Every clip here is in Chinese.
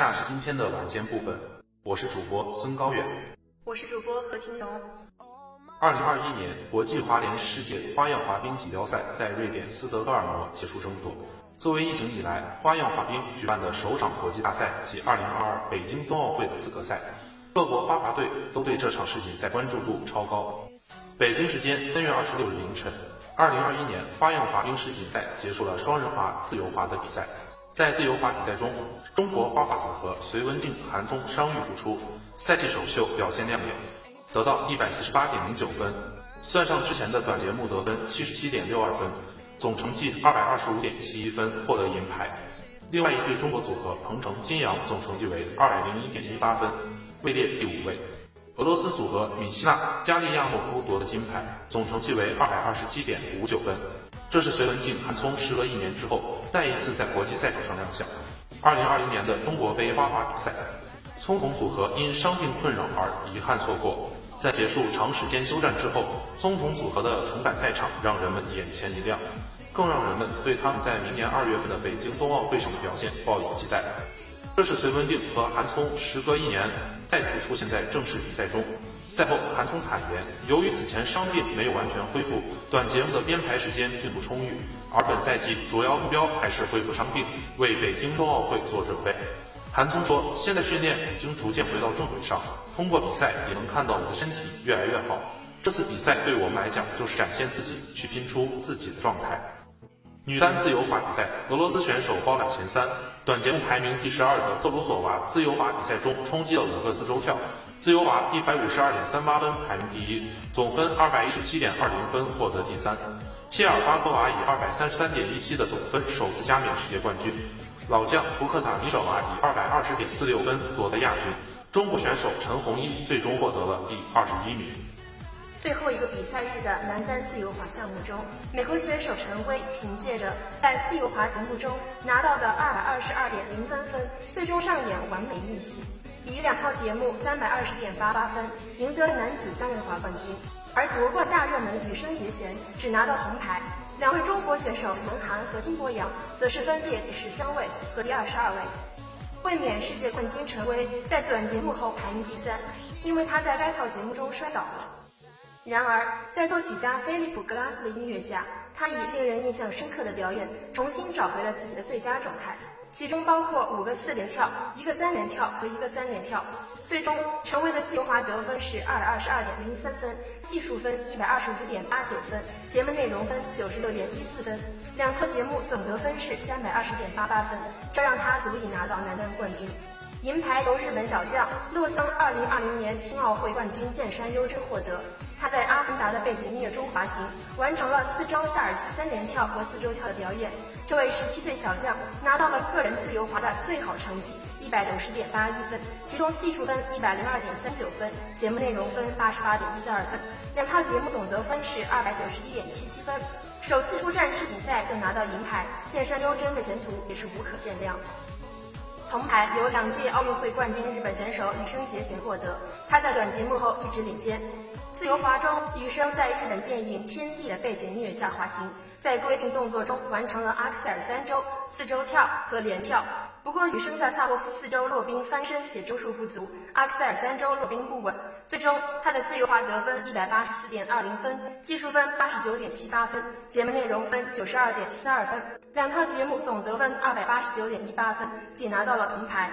下是今天的晚间部分，我是主播孙高远，我是主播何金荣。二零二一年国际滑联世界花样滑冰锦标赛在瑞典斯德哥尔摩结束争夺。作为疫情以来花样滑冰举办的首场国际大赛及二零二二北京冬奥会的资格赛，各国花滑队都对这场世锦赛关注度超高。北京时间三月二十六日凌晨，二零二一年花样滑冰世锦赛结束了双人滑、自由滑的比赛。在自由滑比赛中，中国花滑组合隋文静、韩聪伤愈复出，赛季首秀表现亮眼，得到一百四十八点零九分，算上之前的短节目得分七十七点六二分，总成绩二百二十五点七一分，获得银牌。另外一对中国组合彭程、金阳总成绩为二百零一点一八分，位列第五位。俄罗斯组合米希娜、加利亚诺夫夺得金牌，总成绩为二百二十七点五九分。这是隋文静、韩聪时隔一年之后再一次在国际赛场上亮相。二零二零年的中国杯花滑比赛，聪红组合因伤病困扰而遗憾错过。在结束长时间休战之后，聪红组合的重返赛场让人们眼前一亮，更让人们对他们在明年二月份的北京冬奥会上的表现抱有期待。这是隋文静和韩聪时隔一年再次出现在正式比赛中。赛后，韩聪坦言，由于此前伤病没有完全恢复，短节目的编排时间并不充裕，而本赛季主要目标还是恢复伤病，为北京冬奥会做准备。韩聪说，现在训练已经逐渐回到正轨上，通过比赛也能看到我的身体越来越好。这次比赛对我们来讲就是展现自己，去拼出自己的状态。女单自由滑比赛，俄罗斯选手包揽前三，短节目排名第十二的特鲁索娃自由滑比赛中冲击了五个自由跳。自由滑一百五十二点三八分排名第一，总分二百一十七点二零分获得第三。切尔巴科娃以二百三十三点一七的总分首次加冕世界冠军。老将图克塔尼舍娃以二百二十点四六分夺得亚军。中国选手陈红一最终获得了第二十一名。最后一个比赛日的男单自由滑项目中，美国选手陈威凭借着在自由滑节目中拿到的二百二十二点零三分，最终上演完美逆袭。以两套节目三百二十点八八分赢得男子单人滑冠军，而夺冠大热门羽生结弦只拿到铜牌。两位中国选手南韩和金博洋则是分别第十三位和第二十二位。卫冕世界冠军陈薇在短节目后排名第三，因为他在该套节目中摔倒了。然而，在作曲家菲利普·格拉斯的音乐下，他以令人印象深刻的表演重新找回了自己的最佳状态。其中包括五个四连跳、一个三连跳和一个三连跳。最终，陈威的自由滑得分是二百二十二点零三分，技术分一百二十五点八九分，节目内容分九十六点一四分。两套节目总得分是三百二十点八八分，这让他足以拿到男单冠军。银牌由日本小将洛桑二零二零年青奥会冠军剑山优真获得。他在阿凡达的背景音乐中滑行，完成了四周萨尔斯三连跳和四周跳的表演。这位十七岁小将拿到了个人自由滑的最好成绩，一百九十点八一分，其中技术分一百零二点三九分，节目内容分八十八点四二分，两套节目总得分是二百九十一点七七分。首次出战世锦赛就拿到银牌，健身优真的前途也是无可限量。铜牌由两届奥运会冠军日本选手羽生结弦获得，他在短节目后一直领先。自由滑中，羽生在日本电影《天地》的背景音乐下滑行，在规定动作中完成了阿克塞尔三周，四周跳和连跳。不过，女生的萨霍夫四周落冰翻身且周数不足，阿克塞尔三周落冰不稳，最终她的自由滑得分一百八十四点二零分，技术分八十九点七八分，节目内容分九十二点四二分，两套节目总得分二百八十九点一八分，仅拿到了铜牌。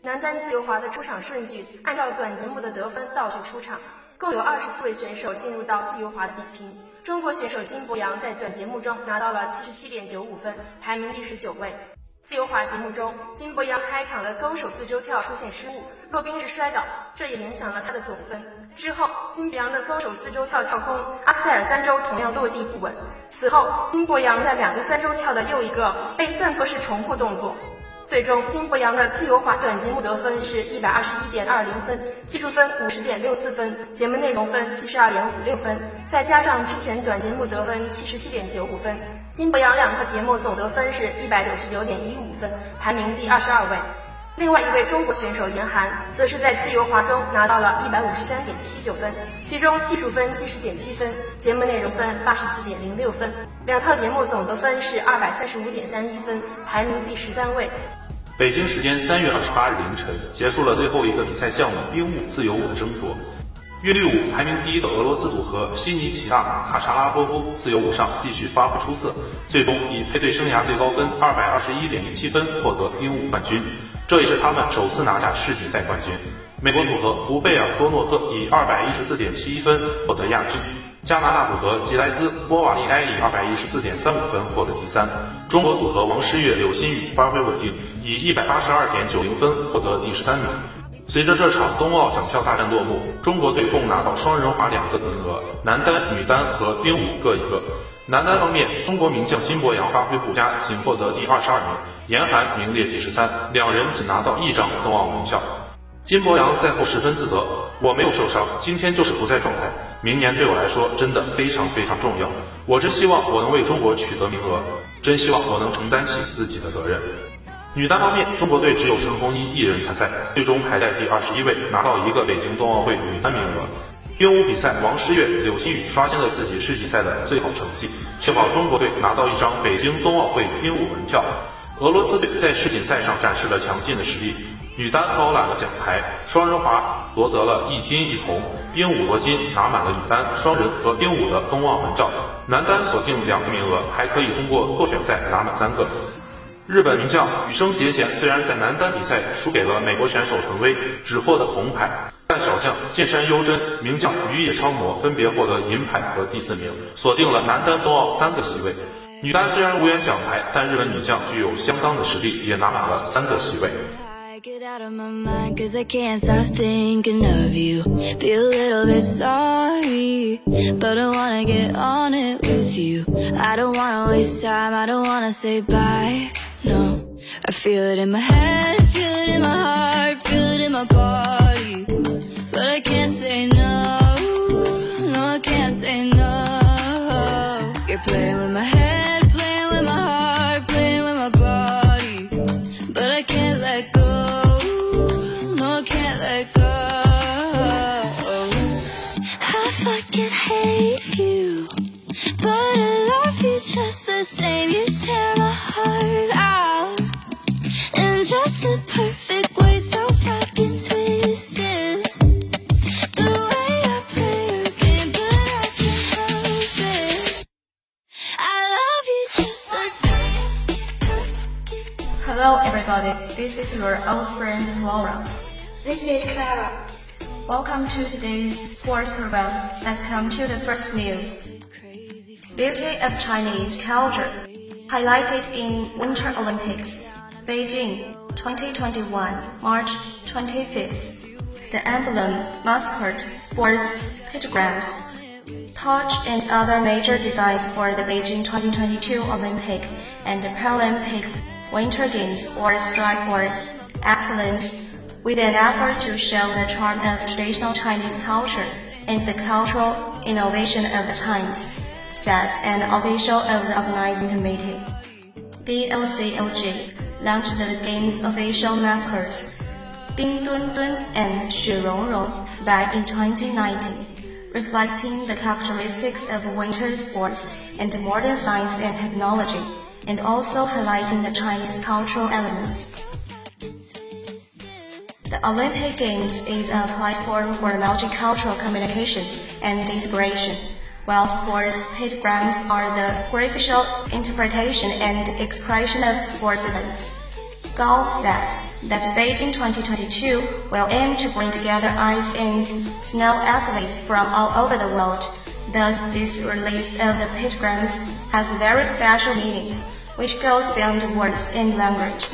男单自由滑的出场顺序按照短节目的得分倒序出场，共有二十四位选手进入到自由滑的比拼。中国选手金博洋在短节目中拿到了七十七点九五分，排名第十九位。自由滑节目中，金博洋开场的勾手四周跳出现失误，落冰时摔倒，这也影响了他的总分。之后，金博洋的勾手四周跳跳空，阿塞尔三周同样落地不稳。此后，金博洋在两个三周跳的又一个被算作是重复动作。最终，金博洋的自由滑短节目得分是一百二十一点二零分，技术分五十点六四分，节目内容分七十二点五六分，再加上之前短节目得分七十七点九五分，金博洋两套节目总得分是一百九十九点一五分，排名第二十二位。另外一位中国选手严寒，则是在自由滑中拿到了一百五十三点七九分，其中技术分七十点七分，节目内容分八十四点零六分，两套节目总得分是二百三十五点三一分，排名第十三位。北京时间三月二十八日凌晨，结束了最后一个比赛项目冰舞自由舞的争夺。韵律舞排名第一的俄罗斯组合悉尼奇娜卡查拉波夫自由舞上继续发挥出色，最终以配对生涯最高分二百二十一点一七分获得冰舞冠军，这也是他们首次拿下世锦赛冠军。美国组合胡贝尔多诺赫以二百一十四点七一分获得亚军。加拿大组合吉莱兹波瓦利埃以二百一十四点三五分获得第三，中国组合王诗玥柳鑫宇发挥稳定，以一百八十二点九零分获得第十三名。随着这场冬奥奖票大战落幕，中国队共拿到双人滑两个名额，男单、女单和冰舞各一个。男单方面，中国名将金博洋发挥不佳，仅获得第二十二名，严寒名列第十三，两人仅拿到一张冬奥门票。金博洋赛后十分自责：“我没有受伤，今天就是不在状态。”明年对我来说真的非常非常重要，我真希望我能为中国取得名额，真希望我能承担起自己的责任。女单方面，中国队只有陈红一一人参赛，最终排在第二十一位，拿到一个北京冬奥会女单名额。冰舞比赛，王诗玥、柳鑫宇刷新了自己世锦赛的最好成绩，确保中国队拿到一张北京冬奥会冰舞门票。俄罗斯队在世锦赛上展示了强劲的实力。女单包揽了奖牌，双人滑夺得了一金一铜，冰舞夺金，拿满了女单、双人和冰舞的冬奥门票。男单锁定两个名额，还可以通过落选赛拿满三个。日本名将羽生结弦虽然在男单比赛输给了美国选手陈薇，只获得铜牌，但小将剑山优真、名将羽野昌磨分别获得银牌和第四名，锁定了男单冬奥三个席位。女单虽然无缘奖牌，但日本女将具有相当的实力，也拿满了三个席位。Get out of my mind cause I can't stop thinking of you Feel a little bit sorry But I wanna get on it with you I don't wanna waste time, I don't wanna say bye No, I feel it in my head, feel it in my heart Feel it in my body this is your old friend Laura This is Clara Welcome to today's sports program. Let's come to the first news. Beauty of Chinese culture, highlighted in Winter Olympics, Beijing 2021, March 25th. The emblem, mascot, sports, pictograms, torch and other major designs for the Beijing 2022 Olympic and the Paralympic Winter Games all strive for excellence with an effort to show the charm of traditional Chinese culture and the cultural innovation of the times said an official of the organizing committee. BLCOG launched the game's official mascots, Bing Dun Dun and Xu Rong Rong, back in 2019, reflecting the characteristics of winter sports and modern science and technology, and also highlighting the Chinese cultural elements. The Olympic Games is a platform for multicultural communication and integration, while sports pictograms are the graphical interpretation and expression of sports events. Gao said that Beijing 2022 will aim to bring together ice and snow athletes from all over the world. Thus, this release of the pictograms has very special meaning, which goes beyond words in language.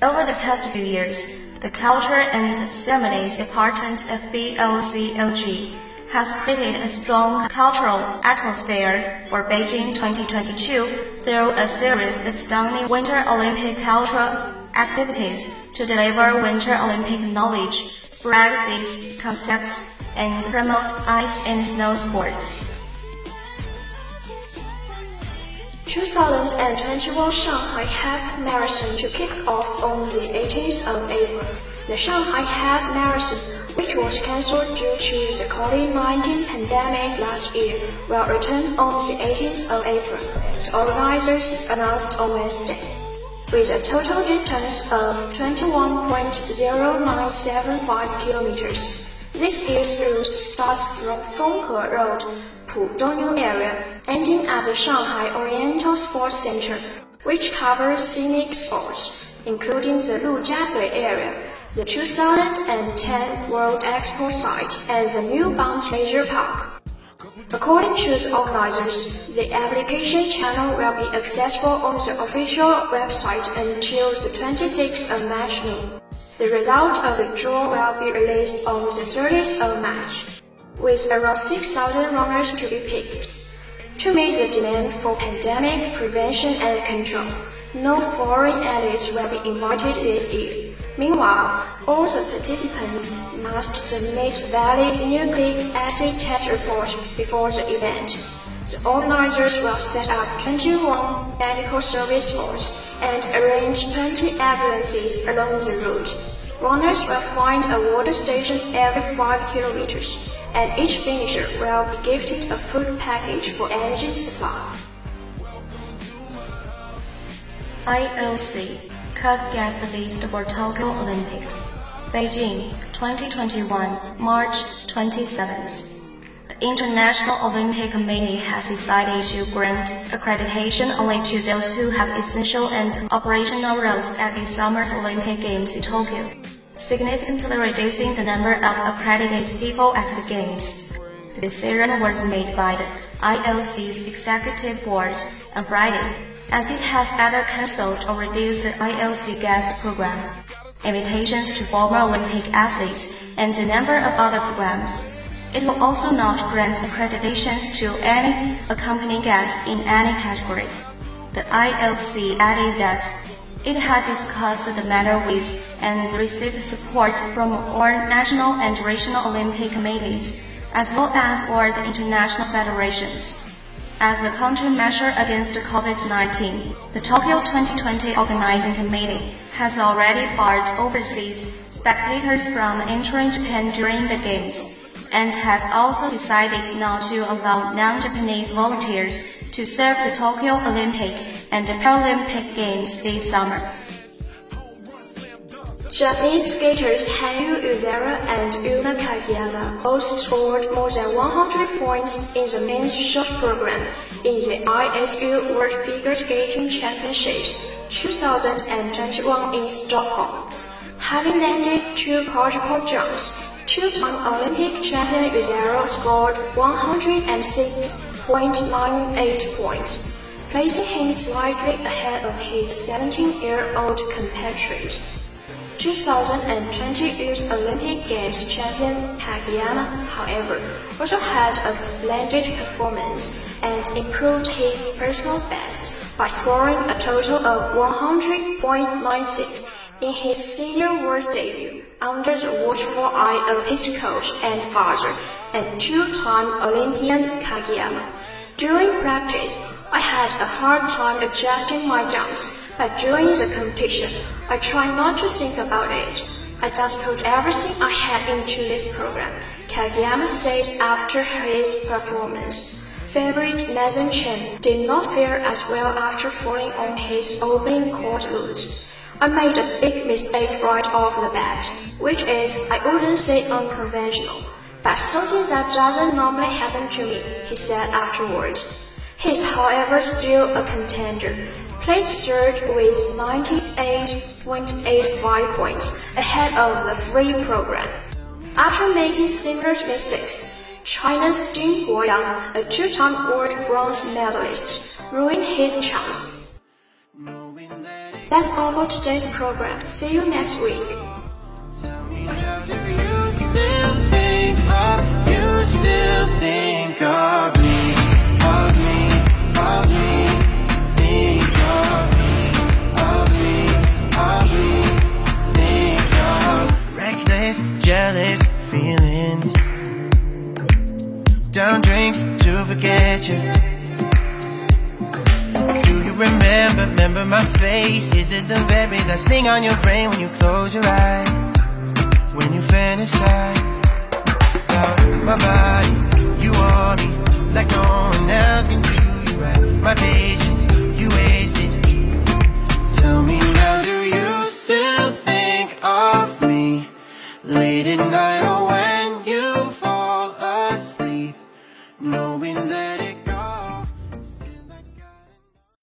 Over the past few years, the culture and ceremonies department of BOCOG has created a strong cultural atmosphere for Beijing 2022 through a series of stunning Winter Olympic cultural activities to deliver Winter Olympic knowledge, spread these concepts, and promote ice and snow sports. 2021 Shanghai Half Marathon to kick off on the 18th of April. The Shanghai Half Marathon, which was cancelled due to the COVID-19 pandemic last year, will return on the 18th of April, the organizers announced on Wednesday. With a total distance of 21.0975 kilometers, this year's route starts from Fenghe Road, Pudongyu area, ending at the Shanghai Oriental Sports Center, which covers scenic spots, including the Lujiazui area, the 2010 World Expo site, and the new Bound Leisure Park. According to the organizers, the application channel will be accessible on the official website until the 26th of March noon. The result of the draw will be released on the 30th of March, with around 6,000 runners to be picked. To meet the demand for pandemic prevention and control, no foreign athletes will be invited this year. Meanwhile, all the participants must submit valid nucleic acid test reports before the event. The organizers will set up 21 medical service forts and arrange 20 ambulances along the route. Runners will find a water station every 5 kilometers, and each finisher will be gifted a food package for energy supply. IOC cut guest list for Tokyo Olympics. Beijing 2021, March 27th. The International Olympic Committee has decided to grant accreditation only to those who have essential and operational roles at the Summer Olympic Games in Tokyo, significantly reducing the number of accredited people at the Games. The decision was made by the IOC's Executive Board on Friday, as it has either cancelled or reduced the IOC guest program, invitations to former Olympic athletes, and a number of other programs. It will also not grant accreditations to any accompanying guests in any category. The IOC added that it had discussed the matter with and received support from all national and regional Olympic committees, as well as all the international federations. As a countermeasure against COVID-19, the Tokyo 2020 Organizing Committee has already barred overseas spectators from entering Japan during the Games and has also decided not to allow non-Japanese volunteers to serve the Tokyo Olympic and Paralympic Games this summer. Japanese skaters Hanyu Uehara and Yuna Kagiyama both scored more than 100 points in the men's short program in the ISU World Figure Skating Championships 2021 in Stockholm. Having landed two particle jumps, two-time Olympic champion Uehara scored 106.98 points, placing him slightly ahead of his 17-year-old compatriot. 2020 Youth Olympic Games champion Kagiyama, however, also had a splendid performance and improved his personal best by scoring a total of 100.96 in his senior world debut under the watchful eye of his coach and father and two-time Olympian Kagiyama. During practice, I had a hard time adjusting my jumps, but during the competition, I tried not to think about it. I just put everything I had into this program, Kagiyama said after his performance. favorite Nathan Chen did not fare as well after falling on his opening court lose. I made a big mistake right off the bat, which is, I wouldn't say unconventional, but something that doesn't normally happen to me, he said afterward. He's however still a contender, placed third with 98.85 points ahead of the free program. After making similar mistakes, China's Ding Guoyang, a two-time world bronze medalist, ruined his chance. That's all for today's program. See you next week. jealous feelings. Down drinks to forget you. Remember, remember my face? Is it the very last thing on your brain when you close your eyes? When you fantasize about my body, you want me like no one else can do you right. My patience, you wasted. Tell me now, do you still think of me late at night